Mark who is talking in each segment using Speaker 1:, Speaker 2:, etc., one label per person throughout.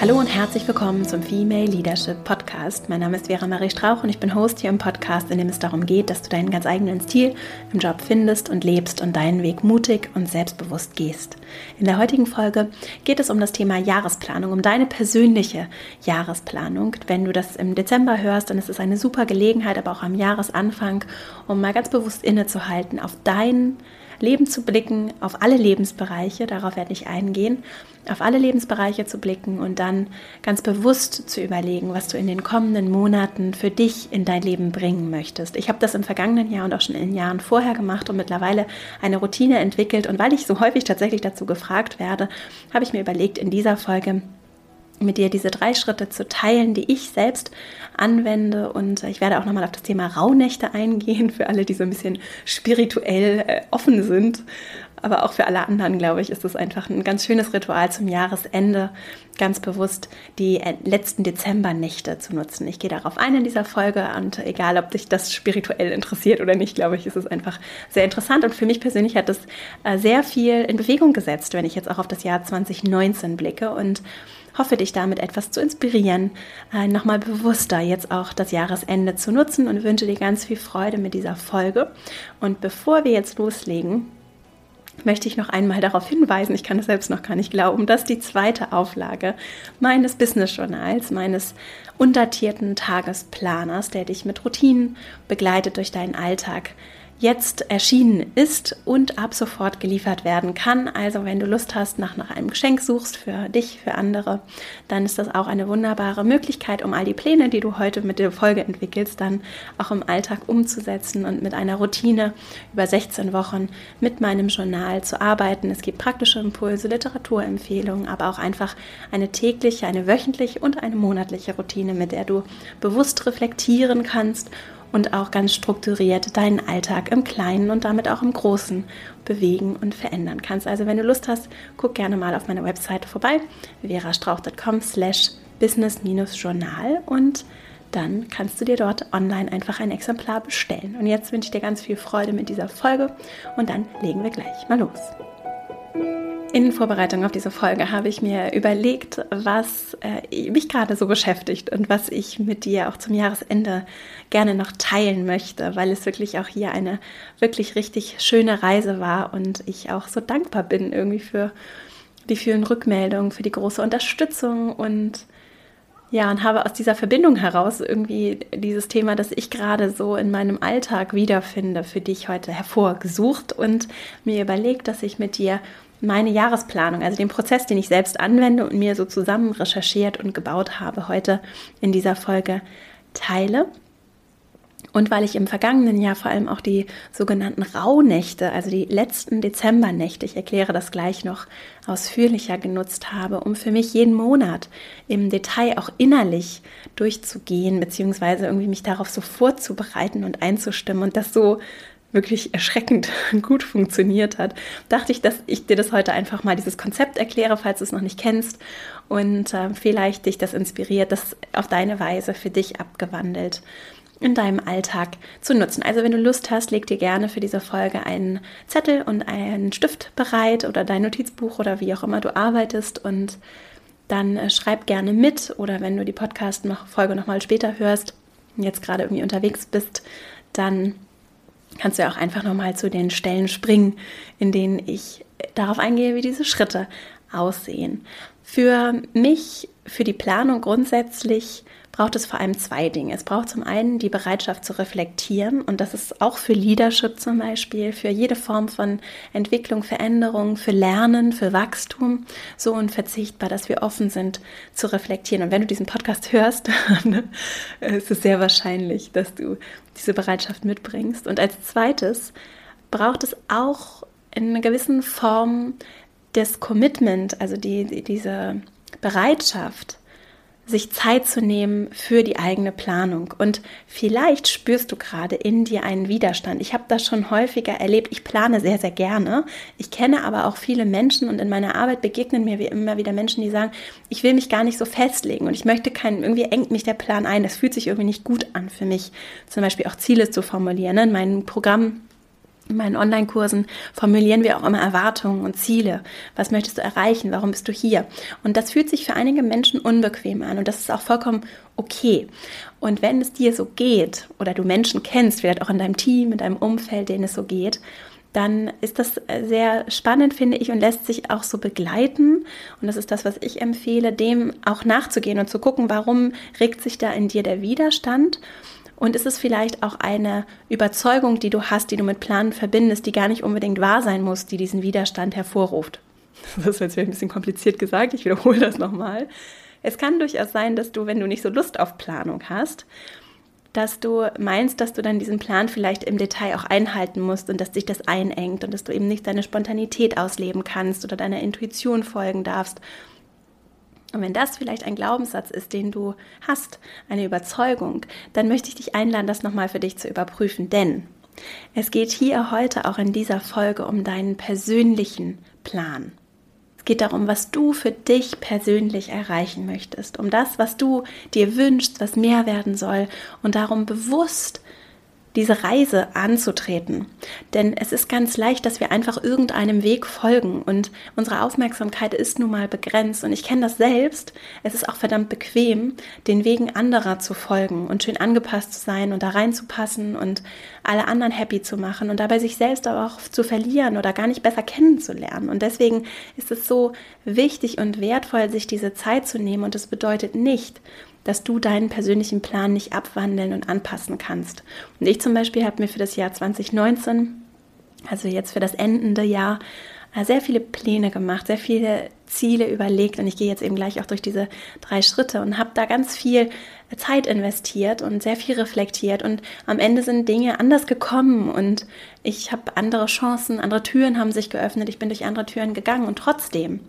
Speaker 1: Hallo und herzlich willkommen zum Female Leadership Podcast. Mein Name ist Vera Marie Strauch und ich bin Host hier im Podcast, in dem es darum geht, dass du deinen ganz eigenen Stil im Job findest und lebst und deinen Weg mutig und selbstbewusst gehst. In der heutigen Folge geht es um das Thema Jahresplanung, um deine persönliche Jahresplanung. Wenn du das im Dezember hörst, dann ist es eine super Gelegenheit, aber auch am Jahresanfang, um mal ganz bewusst innezuhalten, auf deinen Leben zu blicken, auf alle Lebensbereiche, darauf werde ich eingehen, auf alle Lebensbereiche zu blicken und dann ganz bewusst zu überlegen, was du in den kommenden Monaten für dich in dein Leben bringen möchtest. Ich habe das im vergangenen Jahr und auch schon in den Jahren vorher gemacht und mittlerweile eine Routine entwickelt. Und weil ich so häufig tatsächlich dazu gefragt werde, habe ich mir überlegt, in dieser Folge mit dir diese drei Schritte zu teilen, die ich selbst anwende. Und ich werde auch nochmal auf das Thema Rauhnächte eingehen, für alle, die so ein bisschen spirituell äh, offen sind. Aber auch für alle anderen, glaube ich, ist es einfach ein ganz schönes Ritual zum Jahresende, ganz bewusst die äh, letzten Dezembernächte zu nutzen. Ich gehe darauf ein in dieser Folge und egal, ob dich das spirituell interessiert oder nicht, glaube ich, ist es einfach sehr interessant. Und für mich persönlich hat äh, sehr viel in Bewegung gesetzt, wenn ich jetzt auch auf das Jahr 2019 blicke und hoffe dich damit etwas zu inspirieren, äh, nochmal bewusster jetzt auch das Jahresende zu nutzen und wünsche dir ganz viel Freude mit dieser Folge. Und bevor wir jetzt loslegen, möchte ich noch einmal darauf hinweisen, ich kann es selbst noch gar nicht glauben, dass die zweite Auflage meines Business Journals, meines undatierten Tagesplaners, der dich mit Routinen begleitet durch deinen Alltag, jetzt erschienen ist und ab sofort geliefert werden kann. Also wenn du Lust hast, nach, nach einem Geschenk suchst für dich, für andere, dann ist das auch eine wunderbare Möglichkeit, um all die Pläne, die du heute mit der Folge entwickelst, dann auch im Alltag umzusetzen und mit einer Routine über 16 Wochen mit meinem Journal zu arbeiten. Es gibt praktische Impulse, Literaturempfehlungen, aber auch einfach eine tägliche, eine wöchentliche und eine monatliche Routine, mit der du bewusst reflektieren kannst und auch ganz strukturiert deinen Alltag im Kleinen und damit auch im Großen bewegen und verändern kannst. Also wenn du Lust hast, guck gerne mal auf meiner Webseite vorbei, verastrauch.com slash business-journal und dann kannst du dir dort online einfach ein Exemplar bestellen. Und jetzt wünsche ich dir ganz viel Freude mit dieser Folge und dann legen wir gleich mal los. In Vorbereitung auf diese Folge habe ich mir überlegt, was äh, mich gerade so beschäftigt und was ich mit dir auch zum Jahresende gerne noch teilen möchte, weil es wirklich auch hier eine wirklich richtig schöne Reise war und ich auch so dankbar bin irgendwie für die vielen Rückmeldungen, für die große Unterstützung und ja, und habe aus dieser Verbindung heraus irgendwie dieses Thema, das ich gerade so in meinem Alltag wiederfinde, für dich heute hervorgesucht und mir überlegt, dass ich mit dir meine Jahresplanung, also den Prozess, den ich selbst anwende und mir so zusammen recherchiert und gebaut habe, heute in dieser Folge teile. Und weil ich im vergangenen Jahr vor allem auch die sogenannten Rauhnächte, also die letzten Dezembernächte, ich erkläre das gleich noch ausführlicher genutzt habe, um für mich jeden Monat im Detail auch innerlich durchzugehen, beziehungsweise irgendwie mich darauf so vorzubereiten und einzustimmen und das so wirklich erschreckend gut funktioniert hat, dachte ich, dass ich dir das heute einfach mal dieses Konzept erkläre, falls du es noch nicht kennst und äh, vielleicht dich das inspiriert, das auf deine Weise für dich abgewandelt in deinem Alltag zu nutzen. Also wenn du Lust hast, leg dir gerne für diese Folge einen Zettel und einen Stift bereit oder dein Notizbuch oder wie auch immer du arbeitest und dann äh, schreib gerne mit oder wenn du die Podcast-Folge nochmal später hörst und jetzt gerade irgendwie unterwegs bist, dann kannst du ja auch einfach nochmal zu den Stellen springen, in denen ich darauf eingehe, wie diese Schritte aussehen. Für mich, für die Planung grundsätzlich braucht es vor allem zwei Dinge. Es braucht zum einen die Bereitschaft zu reflektieren und das ist auch für Leadership zum Beispiel, für jede Form von Entwicklung, Veränderung, für Lernen, für Wachstum so unverzichtbar, dass wir offen sind zu reflektieren. Und wenn du diesen Podcast hörst, dann ist es sehr wahrscheinlich, dass du diese Bereitschaft mitbringst. Und als zweites braucht es auch in einer gewissen Form das Commitment, also die, die diese Bereitschaft, sich Zeit zu nehmen für die eigene Planung. Und vielleicht spürst du gerade in dir einen Widerstand. Ich habe das schon häufiger erlebt. Ich plane sehr, sehr gerne. Ich kenne aber auch viele Menschen und in meiner Arbeit begegnen mir wie immer wieder Menschen, die sagen, ich will mich gar nicht so festlegen und ich möchte keinen, irgendwie engt mich der Plan ein. Das fühlt sich irgendwie nicht gut an für mich, zum Beispiel auch Ziele zu formulieren. In meinem Programm In meinen Online-Kursen formulieren wir auch immer Erwartungen und Ziele. Was möchtest du erreichen? Warum bist du hier? Und das fühlt sich für einige Menschen unbequem an und das ist auch vollkommen okay. Und wenn es dir so geht oder du Menschen kennst, vielleicht auch in deinem Team, in deinem Umfeld, denen es so geht, dann ist das sehr spannend, finde ich, und lässt sich auch so begleiten. Und das ist das, was ich empfehle, dem auch nachzugehen und zu gucken, warum regt sich da in dir der Widerstand und ist es vielleicht auch eine Überzeugung, die du hast, die du mit Planen verbindest, die gar nicht unbedingt wahr sein muss, die diesen Widerstand hervorruft? Das ist jetzt ein bisschen kompliziert gesagt, ich wiederhole das nochmal. Es kann durchaus sein, dass du, wenn du nicht so Lust auf Planung hast, dass du meinst, dass du dann diesen Plan vielleicht im Detail auch einhalten musst und dass dich das einengt und dass du eben nicht deine Spontanität ausleben kannst oder deiner Intuition folgen darfst und wenn das vielleicht ein Glaubenssatz ist, den du hast, eine Überzeugung, dann möchte ich dich einladen, das nochmal für dich zu überprüfen. Denn es geht hier heute auch in dieser Folge um deinen persönlichen Plan. Es geht darum, was du für dich persönlich erreichen möchtest, um das, was du dir wünschst, was mehr werden soll und darum bewusst diese Reise anzutreten. Denn es ist ganz leicht, dass wir einfach irgendeinem Weg folgen und unsere Aufmerksamkeit ist nun mal begrenzt. Und ich kenne das selbst. Es ist auch verdammt bequem, den Wegen anderer zu folgen und schön angepasst zu sein und da reinzupassen und alle anderen happy zu machen und dabei sich selbst aber auch zu verlieren oder gar nicht besser kennenzulernen. Und deswegen ist es so wichtig und wertvoll, sich diese Zeit zu nehmen. Und das bedeutet nicht, dass du deinen persönlichen Plan nicht abwandeln und anpassen kannst. Und ich zum Beispiel habe mir für das Jahr 2019, also jetzt für das endende Jahr, äh, sehr viele Pläne gemacht, sehr viele Ziele überlegt. Und ich gehe jetzt eben gleich auch durch diese drei Schritte und habe da ganz viel Zeit investiert und sehr viel reflektiert. Und am Ende sind Dinge anders gekommen und ich habe andere Chancen, andere Türen haben sich geöffnet, ich bin durch andere Türen gegangen und trotzdem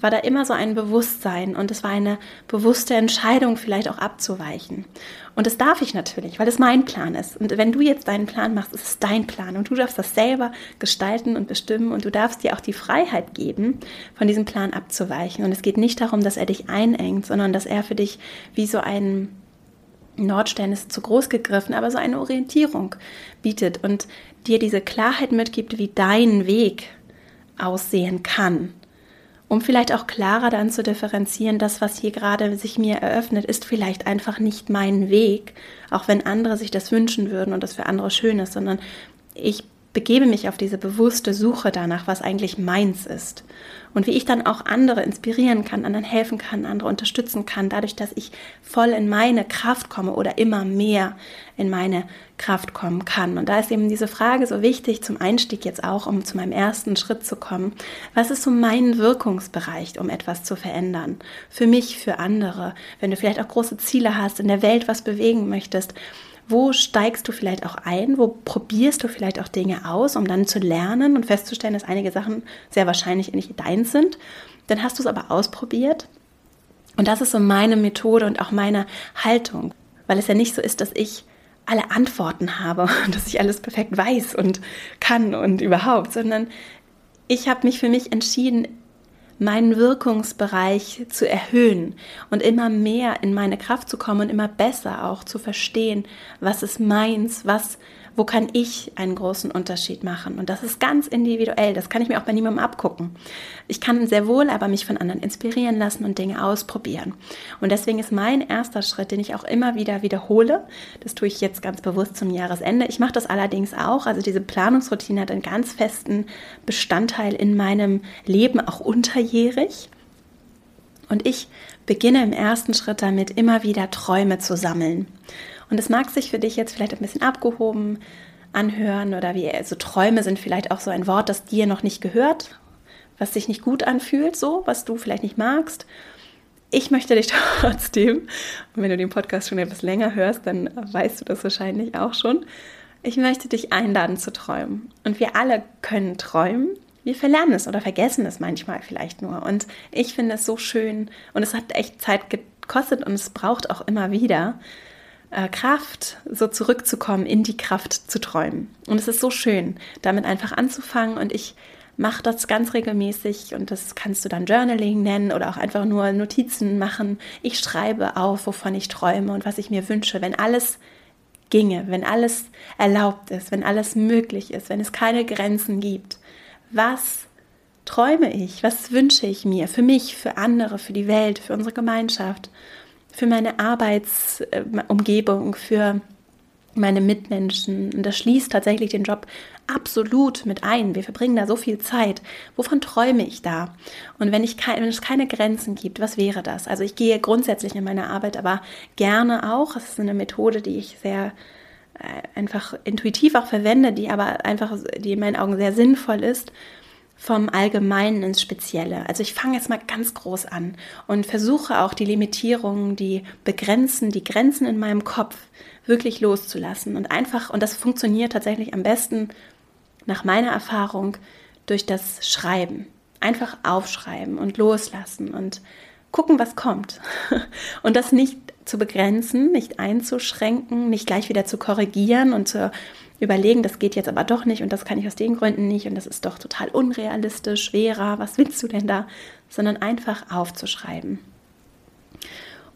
Speaker 1: war da immer so ein Bewusstsein und es war eine bewusste Entscheidung, vielleicht auch abzuweichen. Und das darf ich natürlich, weil es mein Plan ist. Und wenn du jetzt deinen Plan machst, ist es dein Plan und du darfst das selber gestalten und bestimmen und du darfst dir auch die Freiheit geben, von diesem Plan abzuweichen. Und es geht nicht darum, dass er dich einengt, sondern dass er für dich wie so ein Nordstern ist zu groß gegriffen, aber so eine Orientierung bietet und dir diese Klarheit mitgibt, wie dein Weg aussehen kann um vielleicht auch klarer dann zu differenzieren, das, was hier gerade sich mir eröffnet, ist vielleicht einfach nicht mein Weg, auch wenn andere sich das wünschen würden und das für andere schön ist, sondern ich begebe mich auf diese bewusste Suche danach, was eigentlich meins ist. Und wie ich dann auch andere inspirieren kann, anderen helfen kann, andere unterstützen kann, dadurch, dass ich voll in meine Kraft komme oder immer mehr in meine Kraft kommen kann. Und da ist eben diese Frage so wichtig zum Einstieg jetzt auch, um zu meinem ersten Schritt zu kommen. Was ist so mein Wirkungsbereich, um etwas zu verändern? Für mich, für andere. Wenn du vielleicht auch große Ziele hast, in der Welt was bewegen möchtest, wo steigst du vielleicht auch ein? Wo probierst du vielleicht auch Dinge aus, um dann zu lernen und festzustellen, dass einige Sachen sehr wahrscheinlich nicht deins sind? Dann hast du es aber ausprobiert. Und das ist so meine Methode und auch meine Haltung, weil es ja nicht so ist, dass ich alle Antworten habe und dass ich alles perfekt weiß und kann und überhaupt, sondern ich habe mich für mich entschieden, meinen Wirkungsbereich zu erhöhen und immer mehr in meine Kraft zu kommen und immer besser auch zu verstehen, was ist meins, was wo kann ich einen großen Unterschied machen? Und das ist ganz individuell. Das kann ich mir auch bei niemandem abgucken. Ich kann sehr wohl aber mich von anderen inspirieren lassen und Dinge ausprobieren. Und deswegen ist mein erster Schritt, den ich auch immer wieder wiederhole, das tue ich jetzt ganz bewusst zum Jahresende. Ich mache das allerdings auch. Also diese Planungsroutine hat einen ganz festen Bestandteil in meinem Leben, auch unterjährig. Und ich beginne im ersten Schritt damit, immer wieder Träume zu sammeln. Und es mag sich für dich jetzt vielleicht ein bisschen abgehoben anhören oder wie, also Träume sind vielleicht auch so ein Wort, das dir noch nicht gehört, was sich nicht gut anfühlt, so, was du vielleicht nicht magst. Ich möchte dich trotzdem, und wenn du den Podcast schon etwas länger hörst, dann weißt du das wahrscheinlich auch schon. Ich möchte dich einladen zu träumen. Und wir alle können träumen. Wir verlernen es oder vergessen es manchmal vielleicht nur. Und ich finde es so schön und es hat echt Zeit gekostet und es braucht auch immer wieder, Kraft, so zurückzukommen, in die Kraft zu träumen. Und es ist so schön, damit einfach anzufangen. Und ich mache das ganz regelmäßig und das kannst du dann Journaling nennen oder auch einfach nur Notizen machen. Ich schreibe auf, wovon ich träume und was ich mir wünsche. Wenn alles ginge, wenn alles erlaubt ist, wenn alles möglich ist, wenn es keine Grenzen gibt, was träume ich, was wünsche ich mir für mich, für andere, für die Welt, für unsere Gemeinschaft, für meine Arbeitsumgebung, für meine Mitmenschen. Und das schließt tatsächlich den Job absolut mit ein. Wir verbringen da so viel Zeit. Wovon träume ich da? Und wenn, ich wenn es keine Grenzen gibt, was wäre das? Also ich gehe grundsätzlich in meine Arbeit, aber gerne auch. Es ist eine Methode, die ich sehr äh, einfach intuitiv auch verwende, die aber einfach, die in meinen Augen sehr sinnvoll ist vom Allgemeinen ins Spezielle. Also ich fange jetzt mal ganz groß an und versuche auch die Limitierungen, die Begrenzen, die Grenzen in meinem Kopf wirklich loszulassen und einfach, und das funktioniert tatsächlich am besten nach meiner Erfahrung durch das Schreiben. Einfach aufschreiben und loslassen und gucken, was kommt. Und das nicht zu begrenzen, nicht einzuschränken, nicht gleich wieder zu korrigieren und zu überlegen, das geht jetzt aber doch nicht und das kann ich aus den Gründen nicht und das ist doch total unrealistisch, schwerer, was willst du denn da? Sondern einfach aufzuschreiben.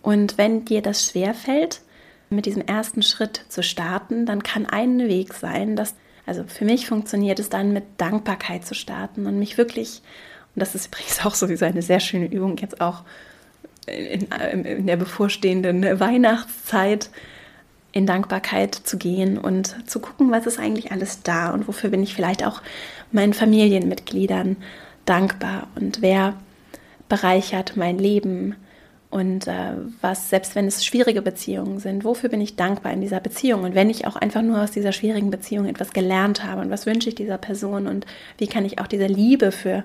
Speaker 1: Und wenn dir das schwerfällt, mit diesem ersten Schritt zu starten, dann kann ein Weg sein, dass, also für mich funktioniert es dann mit Dankbarkeit zu starten und mich wirklich, und das ist übrigens auch sowieso eine sehr schöne Übung, jetzt auch in, in der bevorstehenden Weihnachtszeit, in Dankbarkeit zu gehen und zu gucken, was ist eigentlich alles da und wofür bin ich vielleicht auch meinen Familienmitgliedern dankbar und wer bereichert mein Leben und äh, was, selbst wenn es schwierige Beziehungen sind, wofür bin ich dankbar in dieser Beziehung und wenn ich auch einfach nur aus dieser schwierigen Beziehung etwas gelernt habe und was wünsche ich dieser Person und wie kann ich auch diese Liebe für,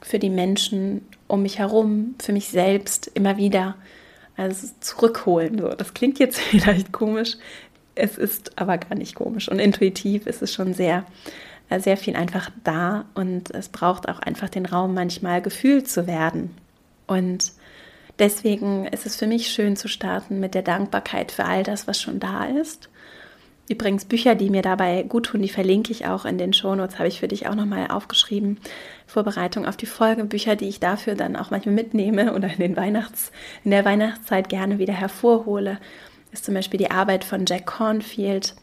Speaker 1: für die Menschen um mich herum, für mich selbst immer wieder also zurückholen. So, das klingt jetzt vielleicht komisch, es ist aber gar nicht komisch. Und intuitiv ist es schon sehr, äh, sehr viel einfach da und es braucht auch einfach den Raum, manchmal gefühlt zu werden. Und deswegen ist es für mich schön zu starten mit der Dankbarkeit für all das, was schon da ist Übrigens Bücher, die mir dabei gut tun, die verlinke ich auch in den Shownotes, habe ich für dich auch nochmal aufgeschrieben. Vorbereitung auf die Folge, Bücher, die ich dafür dann auch manchmal mitnehme oder in, den Weihnachts-, in der Weihnachtszeit gerne wieder hervorhole, ist zum Beispiel die Arbeit von Jack Cornfield,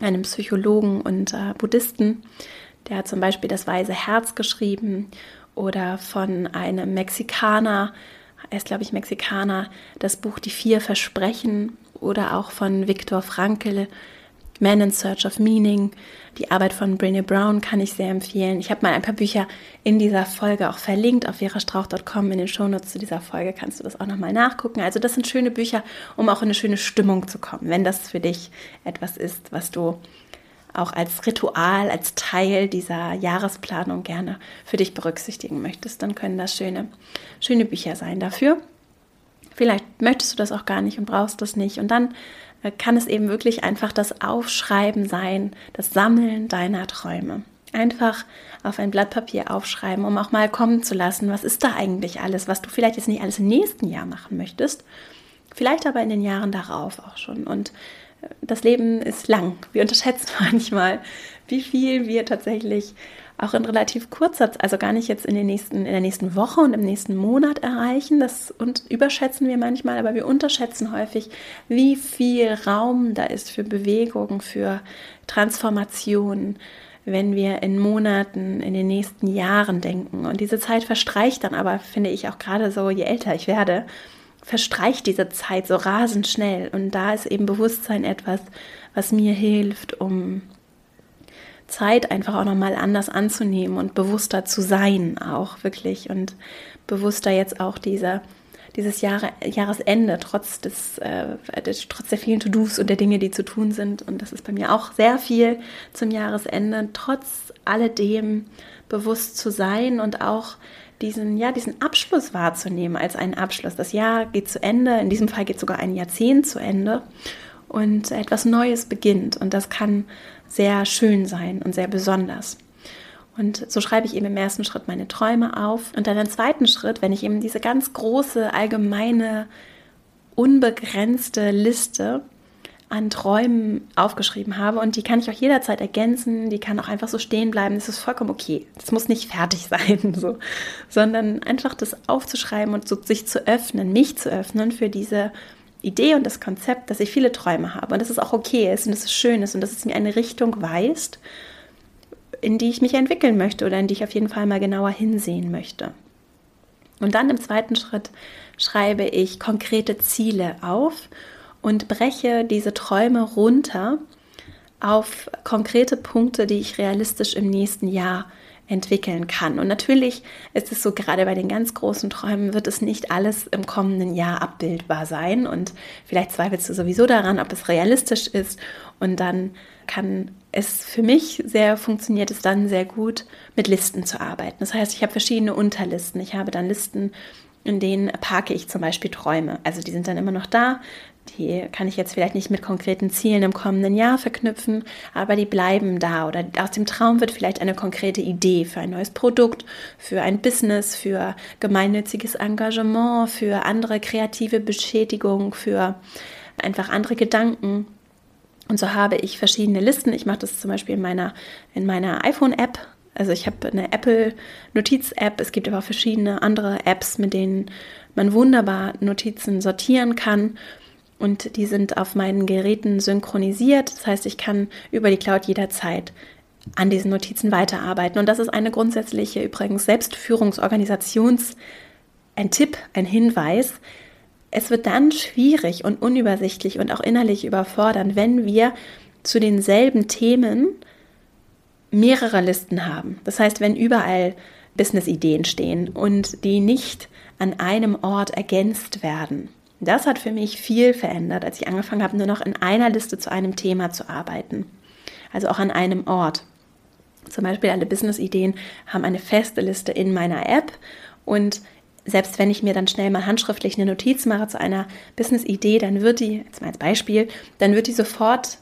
Speaker 1: einem Psychologen und äh, Buddhisten. Der hat zum Beispiel das Weise Herz geschrieben oder von einem Mexikaner, er ist glaube ich Mexikaner, das Buch Die vier Versprechen oder auch von Viktor Frankl, Man in Search of Meaning. Die Arbeit von Brené Brown kann ich sehr empfehlen. Ich habe mal ein paar Bücher in dieser Folge auch verlinkt auf verastrauch.com. In den Shownotes zu dieser Folge kannst du das auch nochmal nachgucken. Also das sind schöne Bücher, um auch in eine schöne Stimmung zu kommen. Wenn das für dich etwas ist, was du auch als Ritual, als Teil dieser Jahresplanung gerne für dich berücksichtigen möchtest, dann können das schöne, schöne Bücher sein dafür. Vielleicht möchtest du das auch gar nicht und brauchst das nicht. Und dann äh, kann es eben wirklich einfach das Aufschreiben sein, das Sammeln deiner Träume. Einfach auf ein Blatt Papier aufschreiben, um auch mal kommen zu lassen, was ist da eigentlich alles, was du vielleicht jetzt nicht alles im nächsten Jahr machen möchtest, vielleicht aber in den Jahren darauf auch schon. Und äh, das Leben ist lang. Wir unterschätzen manchmal, wie viel wir tatsächlich auch in relativ kurzer Zeit, also gar nicht jetzt in, den nächsten, in der nächsten Woche und im nächsten Monat erreichen. Das und überschätzen wir manchmal, aber wir unterschätzen häufig, wie viel Raum da ist für Bewegung, für Transformation, wenn wir in Monaten, in den nächsten Jahren denken. Und diese Zeit verstreicht dann aber, finde ich auch gerade so, je älter ich werde, verstreicht diese Zeit so rasend schnell. Und da ist eben Bewusstsein etwas, was mir hilft, um Zeit einfach auch nochmal anders anzunehmen und bewusster zu sein, auch wirklich und bewusster jetzt auch diese, dieses Jahre, Jahresende, trotz, des, äh, trotz der vielen To-Dos und der Dinge, die zu tun sind. Und das ist bei mir auch sehr viel zum Jahresende, trotz alledem bewusst zu sein und auch diesen, ja, diesen Abschluss wahrzunehmen als einen Abschluss. Das Jahr geht zu Ende, in diesem Fall geht sogar ein Jahrzehnt zu Ende und etwas Neues beginnt. Und das kann sehr schön sein und sehr besonders. Und so schreibe ich eben im ersten Schritt meine Träume auf. Und dann im zweiten Schritt, wenn ich eben diese ganz große, allgemeine, unbegrenzte Liste an Träumen aufgeschrieben habe und die kann ich auch jederzeit ergänzen, die kann auch einfach so stehen bleiben, das ist vollkommen okay. Das muss nicht fertig sein, so, sondern einfach das aufzuschreiben und so sich zu öffnen, mich zu öffnen für diese Idee und das Konzept, dass ich viele Träume habe und dass es auch okay ist und dass es schön ist und dass es mir eine Richtung weist, in die ich mich entwickeln möchte oder in die ich auf jeden Fall mal genauer hinsehen möchte. Und dann im zweiten Schritt schreibe ich konkrete Ziele auf und breche diese Träume runter auf konkrete Punkte, die ich realistisch im nächsten Jahr entwickeln kann. Und natürlich ist es so, gerade bei den ganz großen Träumen wird es nicht alles im kommenden Jahr abbildbar sein. Und vielleicht zweifelst du sowieso daran, ob es realistisch ist. Und dann kann es für mich sehr, funktioniert es dann sehr gut, mit Listen zu arbeiten. Das heißt, ich habe verschiedene Unterlisten. Ich habe dann Listen, in denen parke ich zum Beispiel Träume. Also die sind dann immer noch da. Die kann ich jetzt vielleicht nicht mit konkreten Zielen im kommenden Jahr verknüpfen, aber die bleiben da. Oder aus dem Traum wird vielleicht eine konkrete Idee für ein neues Produkt, für ein Business, für gemeinnütziges Engagement, für andere kreative Beschädigung, für einfach andere Gedanken. Und so habe ich verschiedene Listen. Ich mache das zum Beispiel in meiner, in meiner iPhone-App. Also ich habe eine Apple-Notiz-App. Es gibt aber verschiedene andere Apps, mit denen man wunderbar Notizen sortieren kann. Und die sind auf meinen Geräten synchronisiert. Das heißt, ich kann über die Cloud jederzeit an diesen Notizen weiterarbeiten. Und das ist eine grundsätzliche, übrigens Selbstführungsorganisations, ein Tipp, ein Hinweis, es wird dann schwierig und unübersichtlich und auch innerlich überfordernd, wenn wir zu denselben Themen mehrere Listen haben. Das heißt, wenn überall Business-Ideen stehen und die nicht an einem Ort ergänzt werden. Das hat für mich viel verändert, als ich angefangen habe, nur noch in einer Liste zu einem Thema zu arbeiten. Also auch an einem Ort. Zum Beispiel alle Business-Ideen haben eine feste Liste in meiner App und selbst wenn ich mir dann schnell mal handschriftlich eine Notiz mache zu einer Business-Idee, dann wird die, jetzt mal als Beispiel, dann wird die sofort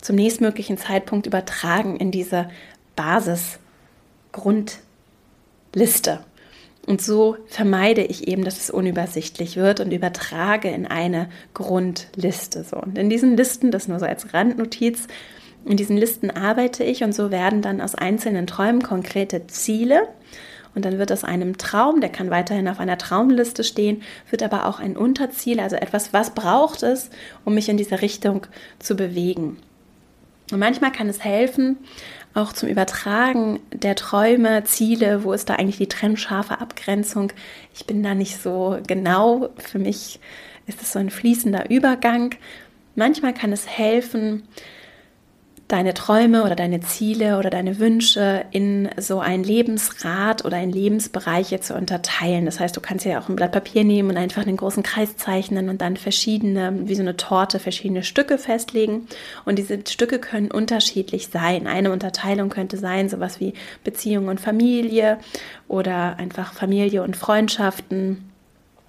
Speaker 1: zum nächstmöglichen Zeitpunkt übertragen in diese Basis-Grundliste. Und so vermeide ich eben, dass es unübersichtlich wird und übertrage in eine Grundliste. So. Und in diesen Listen, das nur so als Randnotiz, in diesen Listen arbeite ich und so werden dann aus einzelnen Träumen konkrete Ziele und dann wird aus einem Traum, der kann weiterhin auf einer Traumliste stehen, wird aber auch ein Unterziel, also etwas, was braucht es, um mich in diese Richtung zu bewegen. Und manchmal kann es helfen, auch zum Übertragen der Träume, Ziele, wo ist da eigentlich die trennscharfe Abgrenzung? Ich bin da nicht so genau. Für mich ist es so ein fließender Übergang. Manchmal kann es helfen, deine Träume oder deine Ziele oder deine Wünsche in so ein Lebensrad oder in Lebensbereiche zu unterteilen. Das heißt, du kannst ja auch ein Blatt Papier nehmen und einfach einen großen Kreis zeichnen und dann verschiedene, wie so eine Torte, verschiedene Stücke festlegen. Und diese Stücke können unterschiedlich sein. Eine Unterteilung könnte sein, sowas wie Beziehung und Familie oder einfach Familie und Freundschaften.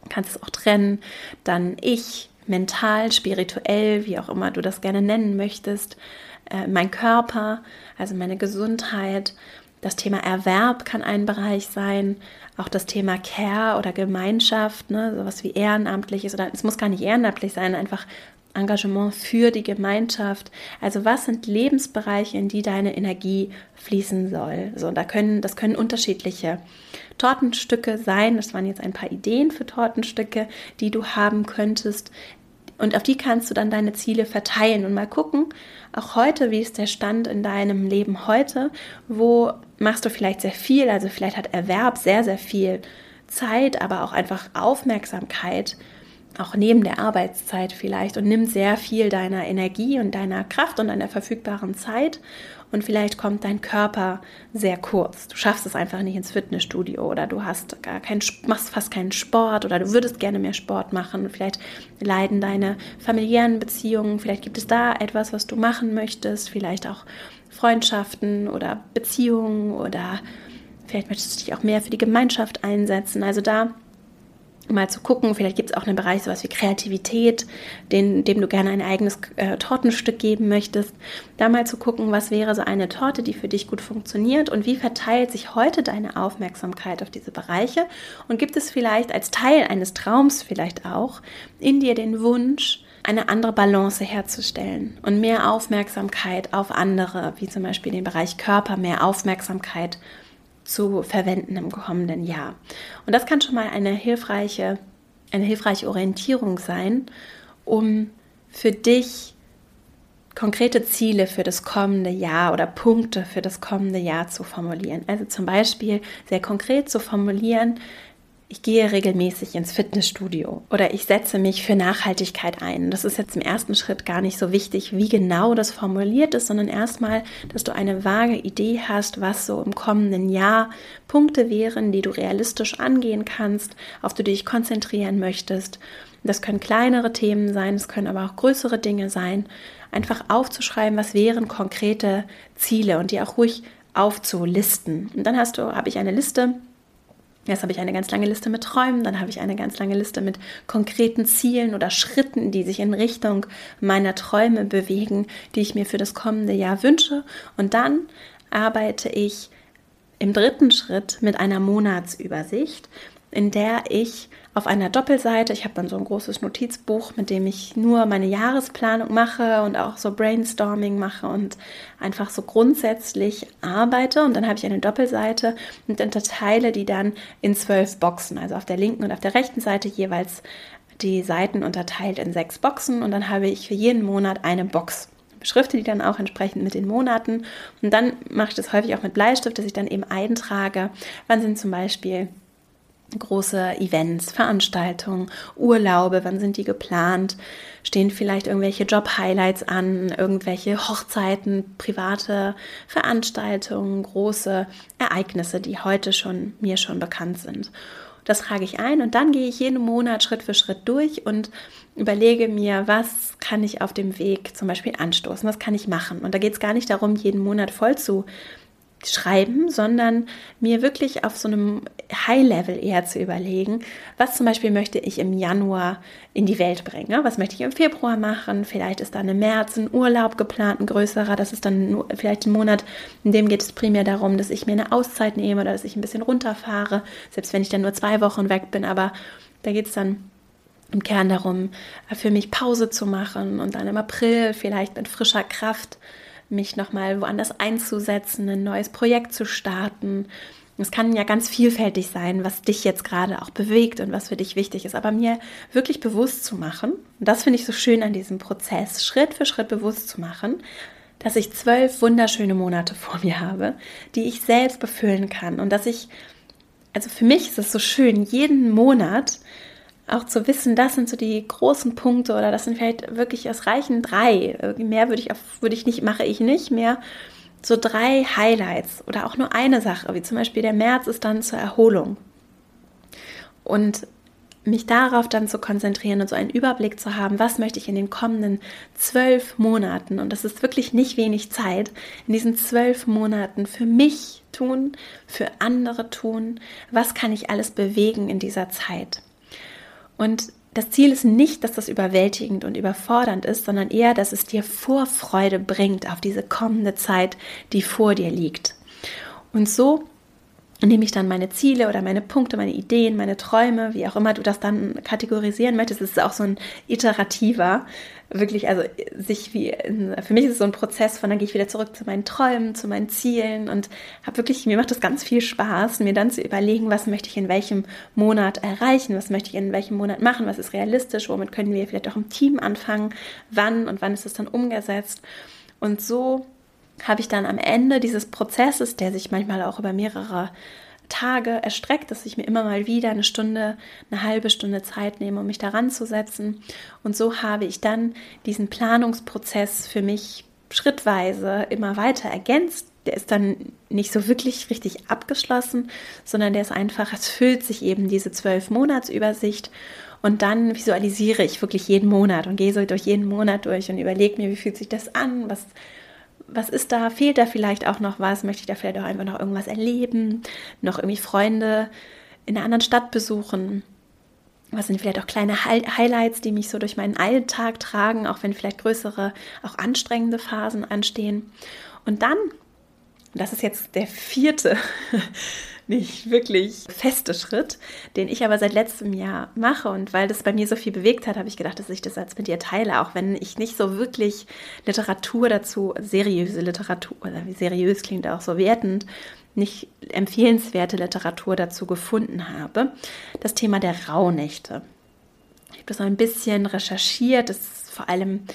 Speaker 1: Kannst es auch trennen. Dann ich, mental, spirituell, wie auch immer du das gerne nennen möchtest äh, mein Körper, also meine Gesundheit. Das Thema Erwerb kann ein Bereich sein, auch das Thema Care oder Gemeinschaft, ne, sowas wie ehrenamtliches oder es muss gar nicht ehrenamtlich sein, einfach Engagement für die Gemeinschaft. Also was sind Lebensbereiche, in die deine Energie fließen soll? So, da können, das können unterschiedliche Tortenstücke sein. Das waren jetzt ein paar Ideen für Tortenstücke, die du haben könntest. Und auf die kannst du dann deine Ziele verteilen und mal gucken, auch heute, wie ist der Stand in deinem Leben heute? Wo machst du vielleicht sehr viel? Also vielleicht hat Erwerb sehr, sehr viel Zeit, aber auch einfach Aufmerksamkeit, auch neben der Arbeitszeit vielleicht und nimmt sehr viel deiner Energie und deiner Kraft und deiner verfügbaren Zeit und vielleicht kommt dein Körper sehr kurz. Du schaffst es einfach nicht ins Fitnessstudio oder du hast gar kein, machst fast keinen Sport oder du würdest gerne mehr Sport machen. Vielleicht leiden deine familiären Beziehungen, vielleicht gibt es da etwas, was du machen möchtest, vielleicht auch Freundschaften oder Beziehungen oder vielleicht möchtest du dich auch mehr für die Gemeinschaft einsetzen. Also da mal zu gucken, vielleicht gibt es auch einen Bereich sowas wie Kreativität, den, dem du gerne ein eigenes äh, Tortenstück geben möchtest. Da mal zu gucken, was wäre so eine Torte, die für dich gut funktioniert und wie verteilt sich heute deine Aufmerksamkeit auf diese Bereiche und gibt es vielleicht als Teil eines Traums vielleicht auch in dir den Wunsch, eine andere Balance herzustellen und mehr Aufmerksamkeit auf andere, wie zum Beispiel den Bereich Körper, mehr Aufmerksamkeit zu verwenden im kommenden Jahr. Und das kann schon mal eine hilfreiche, eine hilfreiche Orientierung sein, um für dich konkrete Ziele für das kommende Jahr oder Punkte für das kommende Jahr zu formulieren. Also zum Beispiel sehr konkret zu formulieren, ich gehe regelmäßig ins Fitnessstudio oder ich setze mich für Nachhaltigkeit ein. Das ist jetzt im ersten Schritt gar nicht so wichtig, wie genau das formuliert ist, sondern erstmal, dass du eine vage Idee hast, was so im kommenden Jahr Punkte wären, die du realistisch angehen kannst, auf die du dich konzentrieren möchtest. Das können kleinere Themen sein, es können aber auch größere Dinge sein. Einfach aufzuschreiben, was wären konkrete Ziele und die auch ruhig aufzulisten. Und dann hast du, habe ich eine Liste Jetzt habe ich eine ganz lange Liste mit Träumen, dann habe ich eine ganz lange Liste mit konkreten Zielen oder Schritten, die sich in Richtung meiner Träume bewegen, die ich mir für das kommende Jahr wünsche. Und dann arbeite ich im dritten Schritt mit einer Monatsübersicht, in der ich auf einer Doppelseite, ich habe dann so ein großes Notizbuch, mit dem ich nur meine Jahresplanung mache und auch so Brainstorming mache und einfach so grundsätzlich arbeite. Und dann habe ich eine Doppelseite und unterteile die dann in zwölf Boxen, also auf der linken und auf der rechten Seite jeweils die Seiten unterteilt in sechs Boxen und dann habe ich für jeden Monat eine Box beschrifte die dann auch entsprechend mit den Monaten. Und dann mache ich das häufig auch mit Bleistift, dass ich dann eben eintrage, wann sind zum Beispiel große Events, Veranstaltungen, Urlaube, wann sind die geplant? Stehen vielleicht irgendwelche Job-Highlights an, irgendwelche Hochzeiten, private Veranstaltungen, große Ereignisse, die heute schon mir schon bekannt sind. Das trage ich ein und dann gehe ich jeden Monat Schritt für Schritt durch und überlege mir, was kann ich auf dem Weg zum Beispiel anstoßen, was kann ich machen. Und da geht es gar nicht darum, jeden Monat voll zu schreiben, sondern mir wirklich auf so einem High-Level eher zu überlegen, was zum Beispiel möchte ich im Januar in die Welt bringen, was möchte ich im Februar machen, vielleicht ist dann im März ein Urlaub geplant, ein größerer, das ist dann vielleicht ein Monat, in dem geht es primär darum, dass ich mir eine Auszeit nehme oder dass ich ein bisschen runterfahre, selbst wenn ich dann nur zwei Wochen weg bin, aber da geht es dann im Kern darum, für mich Pause zu machen und dann im April vielleicht mit frischer Kraft mich nochmal woanders einzusetzen, ein neues Projekt zu starten. Es kann ja ganz vielfältig sein, was dich jetzt gerade auch bewegt und was für dich wichtig ist. Aber mir wirklich bewusst zu machen, und das finde ich so schön an diesem Prozess, Schritt für Schritt bewusst zu machen, dass ich zwölf wunderschöne Monate vor mir habe, die ich selbst befüllen kann. Und dass ich, also für mich ist es so schön, jeden Monat auch zu wissen, das sind so die großen Punkte oder das sind vielleicht wirklich, es reichen drei. Mehr würde ich, würde ich nicht, mache ich nicht mehr. So drei Highlights oder auch nur eine Sache, wie zum Beispiel der März ist dann zur Erholung. Und mich darauf dann zu konzentrieren und so einen Überblick zu haben, was möchte ich in den kommenden zwölf Monaten, und das ist wirklich nicht wenig Zeit, in diesen zwölf Monaten für mich tun, für andere tun, was kann ich alles bewegen in dieser Zeit. Und das Ziel ist nicht, dass das überwältigend und überfordernd ist, sondern eher, dass es dir Vorfreude bringt auf diese kommende Zeit, die vor dir liegt. Und so nehme ich dann meine Ziele oder meine Punkte, meine Ideen, meine Träume, wie auch immer du das dann kategorisieren möchtest. Es ist auch so ein iterativer, wirklich, also sich wie, für mich ist es so ein Prozess von, dann gehe ich wieder zurück zu meinen Träumen, zu meinen Zielen und habe wirklich, mir macht das ganz viel Spaß, mir dann zu überlegen, was möchte ich in welchem Monat erreichen, was möchte ich in welchem Monat machen, was ist realistisch, womit können wir vielleicht auch im Team anfangen, wann und wann ist es dann umgesetzt. Und so habe ich dann am Ende dieses Prozesses, der sich manchmal auch über mehrere Tage erstreckt, dass ich mir immer mal wieder eine Stunde, eine halbe Stunde Zeit nehme, um mich daran zu setzen. Und so habe ich dann diesen Planungsprozess für mich schrittweise immer weiter ergänzt. Der ist dann nicht so wirklich richtig abgeschlossen, sondern der ist einfach, es füllt sich eben diese zwölf Monatsübersicht und dann visualisiere ich wirklich jeden Monat und gehe so durch jeden Monat durch und überlege mir, wie fühlt sich das an, was was ist da? Fehlt da vielleicht auch noch was? Möchte ich da vielleicht auch einfach noch irgendwas erleben? Noch irgendwie Freunde in einer anderen Stadt besuchen? Was sind vielleicht auch kleine Highlights, die mich so durch meinen Alltag tragen, auch wenn vielleicht größere, auch anstrengende Phasen anstehen? Und dann, das ist jetzt der vierte nicht wirklich feste Schritt, den ich aber seit letztem Jahr mache. Und weil das bei mir so viel bewegt hat, habe ich gedacht, dass ich das jetzt mit dir teile, auch wenn ich nicht so wirklich Literatur dazu, seriöse Literatur, oder wie seriös klingt auch so wertend, nicht empfehlenswerte Literatur dazu gefunden habe. Das Thema der Rauhnächte. Ich habe das ein bisschen recherchiert. Das ist vor allem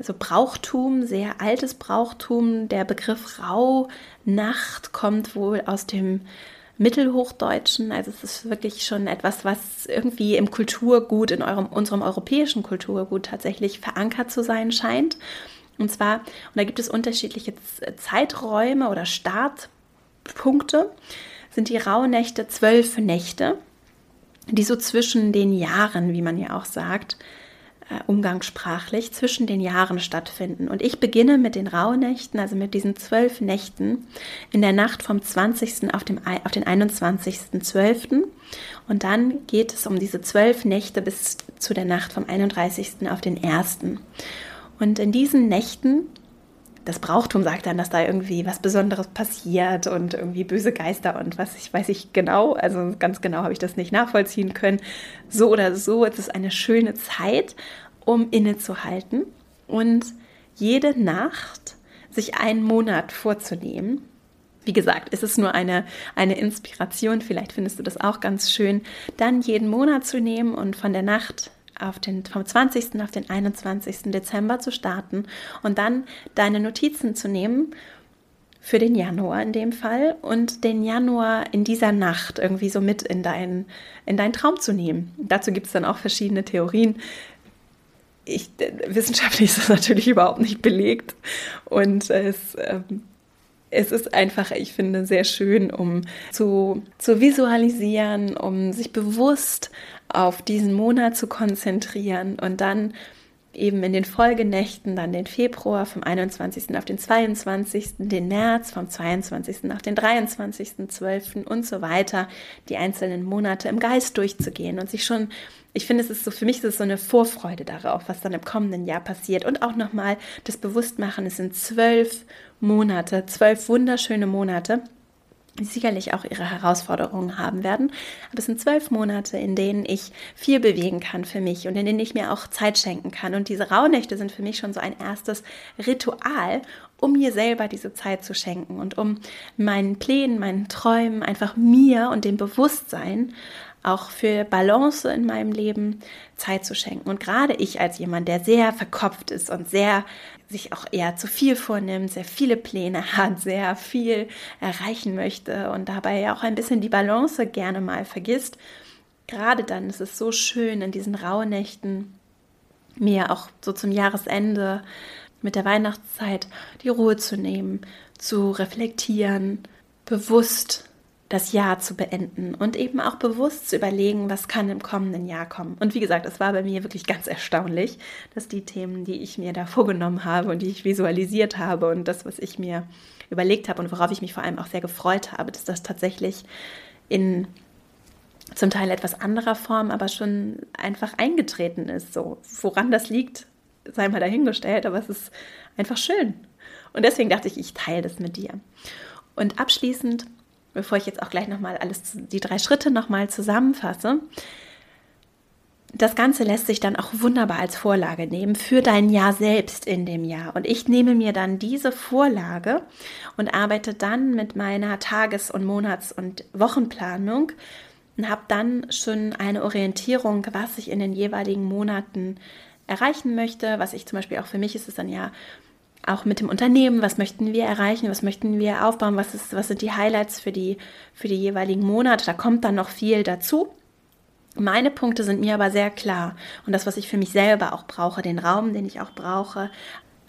Speaker 1: also Brauchtum, sehr altes Brauchtum. Der Begriff Rauhnacht kommt wohl aus dem Mittelhochdeutschen. Also es ist wirklich schon etwas, was irgendwie im Kulturgut, in eurem, unserem europäischen Kulturgut tatsächlich verankert zu sein scheint. Und zwar, und da gibt es unterschiedliche Zeiträume oder Startpunkte, sind die Rauhnächte zwölf Nächte, die so zwischen den Jahren, wie man ja auch sagt, umgangssprachlich zwischen den Jahren stattfinden. Und ich beginne mit den Rauhnächten, also mit diesen zwölf Nächten in der Nacht vom 20. auf, dem, auf den 21.12. Und dann geht es um diese zwölf Nächte bis zu der Nacht vom 31. auf den 1. Und in diesen Nächten das Brauchtum sagt dann, dass da irgendwie was Besonderes passiert und irgendwie böse Geister und was ich weiß ich genau, also ganz genau habe ich das nicht nachvollziehen können. So oder so, es ist eine schöne Zeit, um innezuhalten und jede Nacht sich einen Monat vorzunehmen. Wie gesagt, es ist nur eine, eine Inspiration, vielleicht findest du das auch ganz schön, dann jeden Monat zu nehmen und von der Nacht auf den, vom 20. auf den 21. Dezember zu starten und dann deine Notizen zu nehmen für den Januar in dem Fall und den Januar in dieser Nacht irgendwie so mit in, dein, in deinen Traum zu nehmen. Dazu gibt es dann auch verschiedene Theorien. Ich, wissenschaftlich ist das natürlich überhaupt nicht belegt und es ähm, es ist einfach, ich finde, sehr schön, um zu, zu visualisieren, um sich bewusst auf diesen Monat zu konzentrieren und dann eben in den Folgenächten dann den Februar vom 21. auf den 22., den März vom 22. auf den 23.12. und so weiter, die einzelnen Monate im Geist durchzugehen und sich schon, ich finde, es ist so, für mich ist es so eine Vorfreude darauf, was dann im kommenden Jahr passiert und auch nochmal das Bewusstmachen, es sind zwölf Monate, zwölf wunderschöne Monate sicherlich auch ihre Herausforderungen haben werden. Aber es sind zwölf Monate, in denen ich viel bewegen kann für mich und in denen ich mir auch Zeit schenken kann. Und diese Rauhnächte sind für mich schon so ein erstes Ritual, um mir selber diese Zeit zu schenken und um meinen Plänen, meinen Träumen, einfach mir und dem Bewusstsein auch für Balance in meinem Leben Zeit zu schenken. Und gerade ich als jemand, der sehr verkopft ist und sehr sich auch eher zu viel vornimmt, sehr viele Pläne hat, sehr viel erreichen möchte und dabei auch ein bisschen die Balance gerne mal vergisst, gerade dann ist es so schön in diesen Rauhnächten mir auch so zum Jahresende mit der Weihnachtszeit die Ruhe zu nehmen, zu reflektieren, bewusst das Jahr zu beenden und eben auch bewusst zu überlegen, was kann im kommenden Jahr kommen. Und wie gesagt, es war bei mir wirklich ganz erstaunlich, dass die Themen, die ich mir da vorgenommen habe und die ich visualisiert habe und das, was ich mir überlegt habe und worauf ich mich vor allem auch sehr gefreut habe, dass das tatsächlich in zum Teil etwas anderer Form, aber schon einfach eingetreten ist. So, woran das liegt, sei mal dahingestellt, aber es ist einfach schön. Und deswegen dachte ich, ich teile das mit dir. Und abschließend bevor ich jetzt auch gleich nochmal alles, die drei Schritte nochmal zusammenfasse, das Ganze lässt sich dann auch wunderbar als Vorlage nehmen für dein Jahr selbst in dem Jahr. Und ich nehme mir dann diese Vorlage und arbeite dann mit meiner Tages- und Monats- und Wochenplanung und habe dann schon eine Orientierung, was ich in den jeweiligen Monaten erreichen möchte. Was ich zum Beispiel auch für mich ist es dann ja auch mit dem Unternehmen, was möchten wir erreichen, was möchten wir aufbauen, was, ist, was sind die Highlights für die, für die jeweiligen Monate. Da kommt dann noch viel dazu. Meine Punkte sind mir aber sehr klar und das, was ich für mich selber auch brauche, den Raum, den ich auch brauche,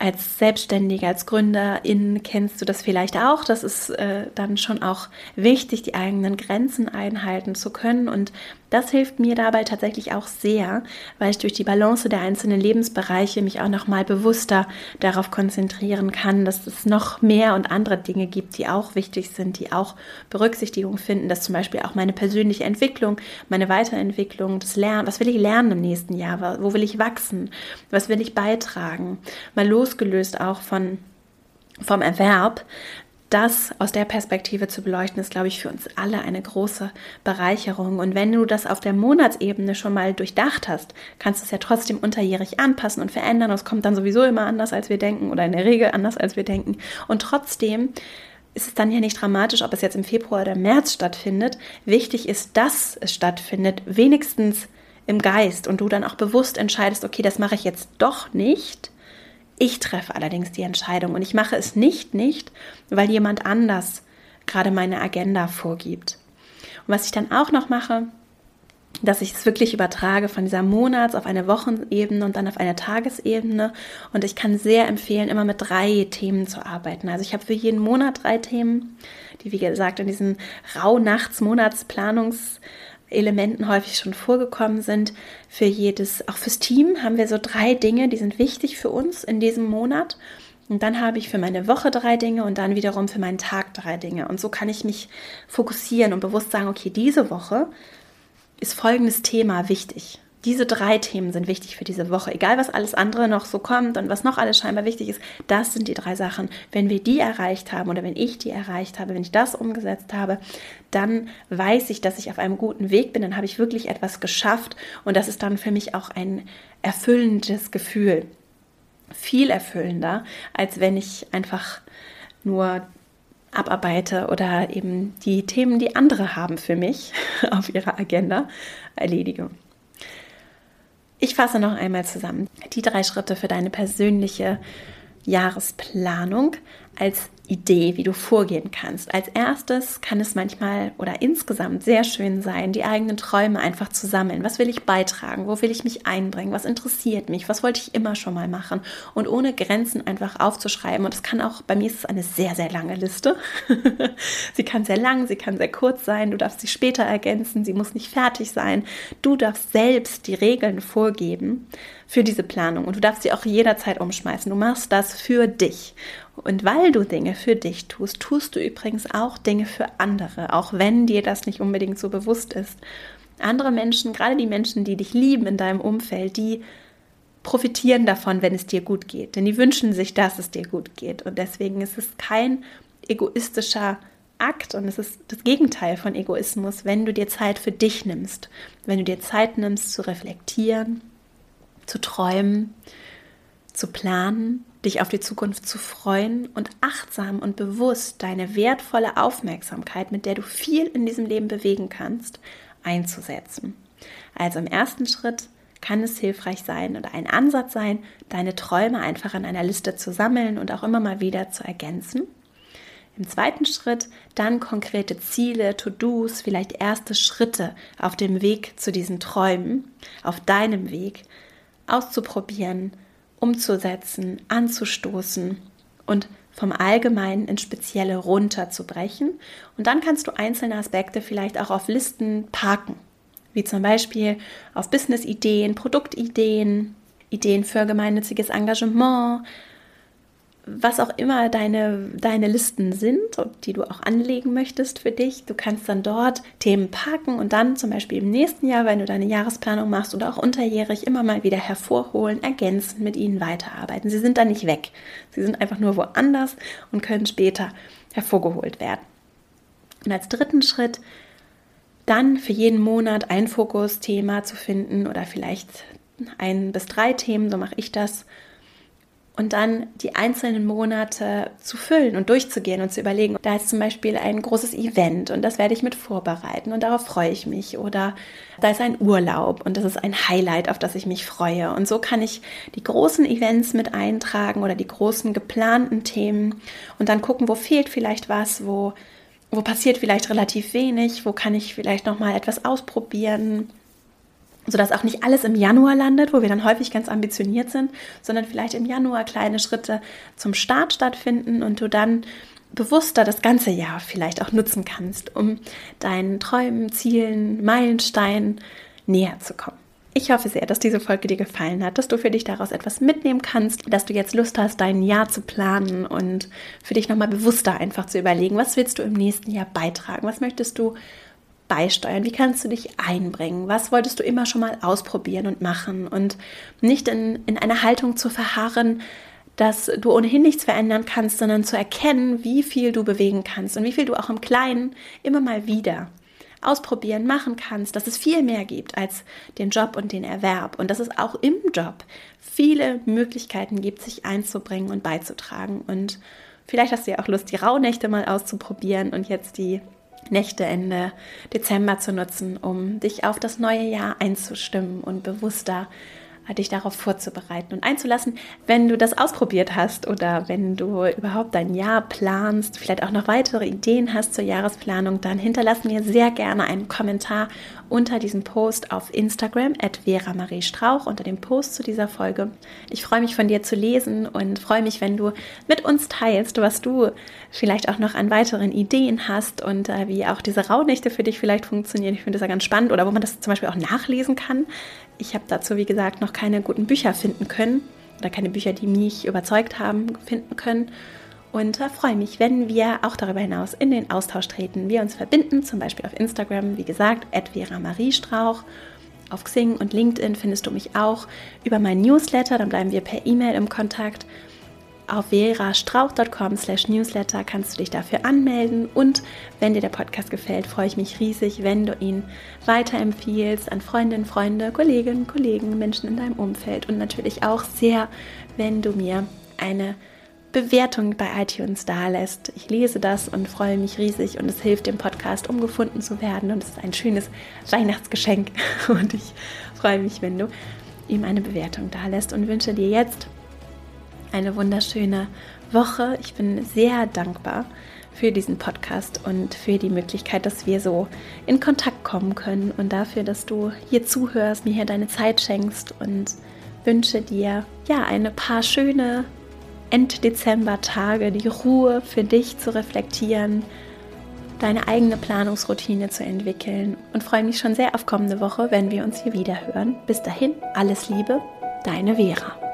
Speaker 1: als Selbstständiger, als Gründerin kennst du das vielleicht auch. Das ist äh, dann schon auch wichtig, die eigenen Grenzen einhalten zu können. Und das hilft mir dabei tatsächlich auch sehr, weil ich durch die Balance der einzelnen Lebensbereiche mich auch noch mal bewusster darauf konzentrieren kann, dass es noch mehr und andere Dinge gibt, die auch wichtig sind, die auch Berücksichtigung finden, dass zum Beispiel auch meine persönliche Entwicklung, meine Weiterentwicklung, das Lernen, was will ich lernen im nächsten Jahr, wo will ich wachsen, was will ich beitragen, mal losgelöst auch von vom Erwerb, das aus der Perspektive zu beleuchten, ist, glaube ich, für uns alle eine große Bereicherung. Und wenn du das auf der Monatsebene schon mal durchdacht hast, kannst du es ja trotzdem unterjährig anpassen und verändern. Es kommt dann sowieso immer anders, als wir denken oder in der Regel anders, als wir denken. Und trotzdem ist es dann ja nicht dramatisch, ob es jetzt im Februar oder März stattfindet. Wichtig ist, dass es stattfindet, wenigstens im Geist und du dann auch bewusst entscheidest, okay, das mache ich jetzt doch nicht. Ich treffe allerdings die Entscheidung und ich mache es nicht nicht, weil jemand anders gerade meine Agenda vorgibt. Und was ich dann auch noch mache, dass ich es wirklich übertrage von dieser Monats- auf eine Wochenebene und dann auf eine Tagesebene. Und ich kann sehr empfehlen, immer mit drei Themen zu arbeiten. Also ich habe für jeden Monat drei Themen, die wie gesagt in diesen Rauhnachts-Monatsplanungselementen häufig schon vorgekommen sind. Für jedes, auch fürs Team haben wir so drei Dinge, die sind wichtig für uns in diesem Monat. Und dann habe ich für meine Woche drei Dinge und dann wiederum für meinen Tag drei Dinge. Und so kann ich mich fokussieren und bewusst sagen, okay, diese Woche ist folgendes Thema wichtig. Diese drei Themen sind wichtig für diese Woche. Egal, was alles andere noch so kommt und was noch alles scheinbar wichtig ist, das sind die drei Sachen. Wenn wir die erreicht haben oder wenn ich die erreicht habe, wenn ich das umgesetzt habe, dann weiß ich, dass ich auf einem guten Weg bin. Dann habe ich wirklich etwas geschafft und das ist dann für mich auch ein erfüllendes Gefühl. Viel erfüllender, als wenn ich einfach nur abarbeite oder eben die Themen, die andere haben für mich auf ihrer Agenda, erledige. Ich fasse noch einmal zusammen. Die drei Schritte für deine persönliche Jahresplanung als Idee, wie du vorgehen kannst. Als erstes kann es manchmal oder insgesamt sehr schön sein, die eigenen Träume einfach zu sammeln. Was will ich beitragen? Wo will ich mich einbringen? Was interessiert mich? Was wollte ich immer schon mal machen? Und ohne Grenzen einfach aufzuschreiben. Und es kann auch, bei mir ist es eine sehr, sehr lange Liste. sie kann sehr lang, sie kann sehr kurz sein. Du darfst sie später ergänzen. Sie muss nicht fertig sein. Du darfst selbst die Regeln vorgeben für diese Planung und du darfst sie auch jederzeit umschmeißen. Du machst das für dich. Und weil du Dinge für dich tust, tust du übrigens auch Dinge für andere, auch wenn dir das nicht unbedingt so bewusst ist. Andere Menschen, gerade die Menschen, die dich lieben in deinem Umfeld, die profitieren davon, wenn es dir gut geht. Denn die wünschen sich, dass es dir gut geht. Und deswegen ist es kein egoistischer Akt und es ist das Gegenteil von Egoismus, wenn du dir Zeit für dich nimmst, wenn du dir Zeit nimmst zu reflektieren, zu träumen, zu planen dich auf die Zukunft zu freuen und achtsam und bewusst deine wertvolle Aufmerksamkeit, mit der du viel in diesem Leben bewegen kannst, einzusetzen. Also im ersten Schritt kann es hilfreich sein oder ein Ansatz sein, deine Träume einfach in einer Liste zu sammeln und auch immer mal wieder zu ergänzen. Im zweiten Schritt dann konkrete Ziele, To-Dos, vielleicht erste Schritte auf dem Weg zu diesen Träumen, auf deinem Weg auszuprobieren, umzusetzen, anzustoßen und vom Allgemeinen ins Spezielle runterzubrechen. Und dann kannst du einzelne Aspekte vielleicht auch auf Listen parken, wie zum Beispiel auf Business-Ideen, Produktideen, Ideen für gemeinnütziges Engagement, was auch immer deine, deine Listen sind, die du auch anlegen möchtest für dich. Du kannst dann dort Themen parken und dann zum Beispiel im nächsten Jahr, wenn du deine Jahresplanung machst oder auch unterjährig, immer mal wieder hervorholen, ergänzen, mit ihnen weiterarbeiten. Sie sind dann nicht weg. Sie sind einfach nur woanders und können später hervorgeholt werden. Und als dritten Schritt dann für jeden Monat ein Fokusthema zu finden oder vielleicht ein bis drei Themen, so mache ich das und dann die einzelnen Monate zu füllen und durchzugehen und zu überlegen, da ist zum Beispiel ein großes Event und das werde ich mit vorbereiten und darauf freue ich mich. Oder da ist ein Urlaub und das ist ein Highlight, auf das ich mich freue. Und so kann ich die großen Events mit eintragen oder die großen geplanten Themen und dann gucken, wo fehlt vielleicht was, wo wo passiert vielleicht relativ wenig, wo kann ich vielleicht noch mal etwas ausprobieren sodass auch nicht alles im Januar landet, wo wir dann häufig ganz ambitioniert sind, sondern vielleicht im Januar kleine Schritte zum Start stattfinden und du dann bewusster das ganze Jahr vielleicht auch nutzen kannst, um deinen Träumen, Zielen, Meilensteinen näher zu kommen. Ich hoffe sehr, dass diese Folge dir gefallen hat, dass du für dich daraus etwas mitnehmen kannst, dass du jetzt Lust hast, dein Jahr zu planen und für dich nochmal bewusster einfach zu überlegen, was willst du im nächsten Jahr beitragen, was möchtest du beisteuern? Wie kannst du dich einbringen? Was wolltest du immer schon mal ausprobieren und machen? Und nicht in, in einer Haltung zu verharren, dass du ohnehin nichts verändern kannst, sondern zu erkennen, wie viel du bewegen kannst und wie viel du auch im Kleinen immer mal wieder ausprobieren, machen kannst, dass es viel mehr gibt als den Job und den Erwerb und dass es auch im Job viele Möglichkeiten gibt, sich einzubringen und beizutragen. Und vielleicht hast du ja auch Lust, die Rauhnächte mal auszuprobieren und jetzt die Nächte Ende Dezember zu nutzen, um dich auf das neue Jahr einzustimmen und bewusster dich darauf vorzubereiten und einzulassen, wenn du das ausprobiert hast oder wenn du überhaupt dein Jahr planst, vielleicht auch noch weitere Ideen hast zur Jahresplanung, dann hinterlass mir sehr gerne einen Kommentar unter diesem Post auf Instagram at Vera Marie Strauch unter dem Post zu dieser Folge. Ich freue mich von dir zu lesen und freue mich, wenn du mit uns teilst, was du vielleicht auch noch an weiteren Ideen hast und äh, wie auch diese Rauhnächte für dich vielleicht funktionieren. Ich finde das ja ganz spannend oder wo man das zum Beispiel auch nachlesen kann. Ich habe dazu, wie gesagt, noch keine guten Bücher finden können oder keine Bücher, die mich überzeugt haben, finden können. Und äh, freue mich, wenn wir auch darüber hinaus in den Austausch treten, wir uns verbinden, zum Beispiel auf Instagram, wie gesagt, Vera Marie Strauch. Auf Xing und LinkedIn findest du mich auch über meinen Newsletter, dann bleiben wir per E-Mail im Kontakt. Auf verastrauch.com slash newsletter kannst du dich dafür anmelden. Und wenn dir der Podcast gefällt, freue ich mich riesig, wenn du ihn weiterempfiehlst an Freundinnen, Freunde, Kolleginnen, Kollegen, Menschen in deinem Umfeld. Und natürlich auch sehr, wenn du mir eine Bewertung bei iTunes da lässt. Ich lese das und freue mich riesig und es hilft dem Podcast, um gefunden zu werden. Und es ist ein schönes Weihnachtsgeschenk. Und ich freue mich, wenn du ihm eine Bewertung da lässt und wünsche dir jetzt eine wunderschöne Woche. Ich bin sehr dankbar für diesen Podcast und für die Möglichkeit, dass wir so in Kontakt kommen können und dafür, dass du hier zuhörst, mir hier deine Zeit schenkst und wünsche dir ja eine paar schöne Enddezember-Tage, die Ruhe für dich zu reflektieren, deine eigene Planungsroutine zu entwickeln und freue mich schon sehr auf kommende Woche, wenn wir uns hier wieder hören. Bis dahin, alles Liebe, deine Vera.